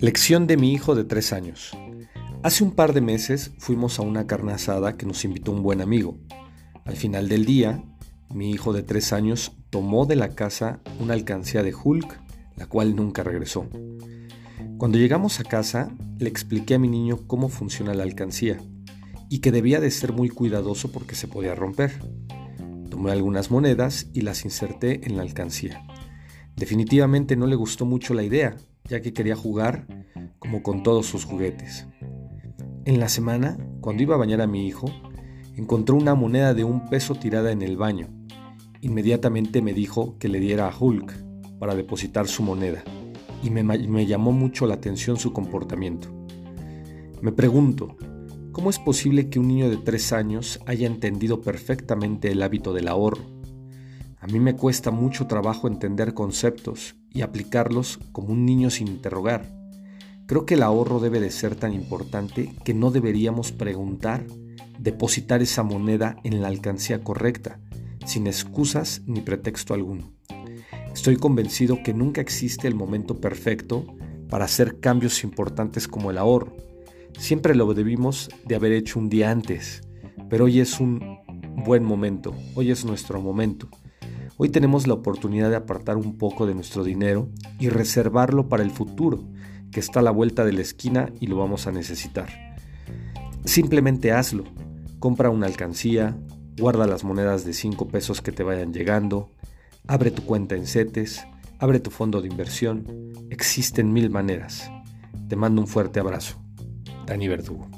Lección de mi hijo de tres años. Hace un par de meses fuimos a una carne asada que nos invitó un buen amigo. Al final del día, mi hijo de tres años tomó de la casa una alcancía de Hulk, la cual nunca regresó. Cuando llegamos a casa, le expliqué a mi niño cómo funciona la alcancía y que debía de ser muy cuidadoso porque se podía romper. Tomé algunas monedas y las inserté en la alcancía. Definitivamente no le gustó mucho la idea, ya que quería jugar como con todos sus juguetes. En la semana, cuando iba a bañar a mi hijo, encontró una moneda de un peso tirada en el baño. Inmediatamente me dijo que le diera a Hulk para depositar su moneda y me, llamó mucho la atención su comportamiento. Me pregunto, ¿cómo es posible que un niño de tres años haya entendido perfectamente el hábito del ahorro? A mí me cuesta mucho trabajo entender conceptos y aplicarlos como un niño sin interrogar. Creo que el ahorro debe de ser tan importante que no deberíamos preguntar, depositar esa moneda en la alcancía correcta, sin excusas ni pretexto alguno. Estoy convencido que nunca existe el momento perfecto para hacer cambios importantes como el ahorro. Siempre lo debimos de haber hecho un día antes, pero hoy es un buen momento, hoy es nuestro momento. Hoy tenemos la oportunidad de apartar un poco de nuestro dinero y reservarlo para el futuro, que está a la vuelta de la esquina y lo vamos a necesitar. Simplemente hazlo. Compra una alcancía, guarda las monedas de 5 pesos que te vayan llegando, abre tu cuenta en CETES, abre tu fondo de inversión. Existen mil maneras. Te mando un fuerte abrazo. Dani Verdugo.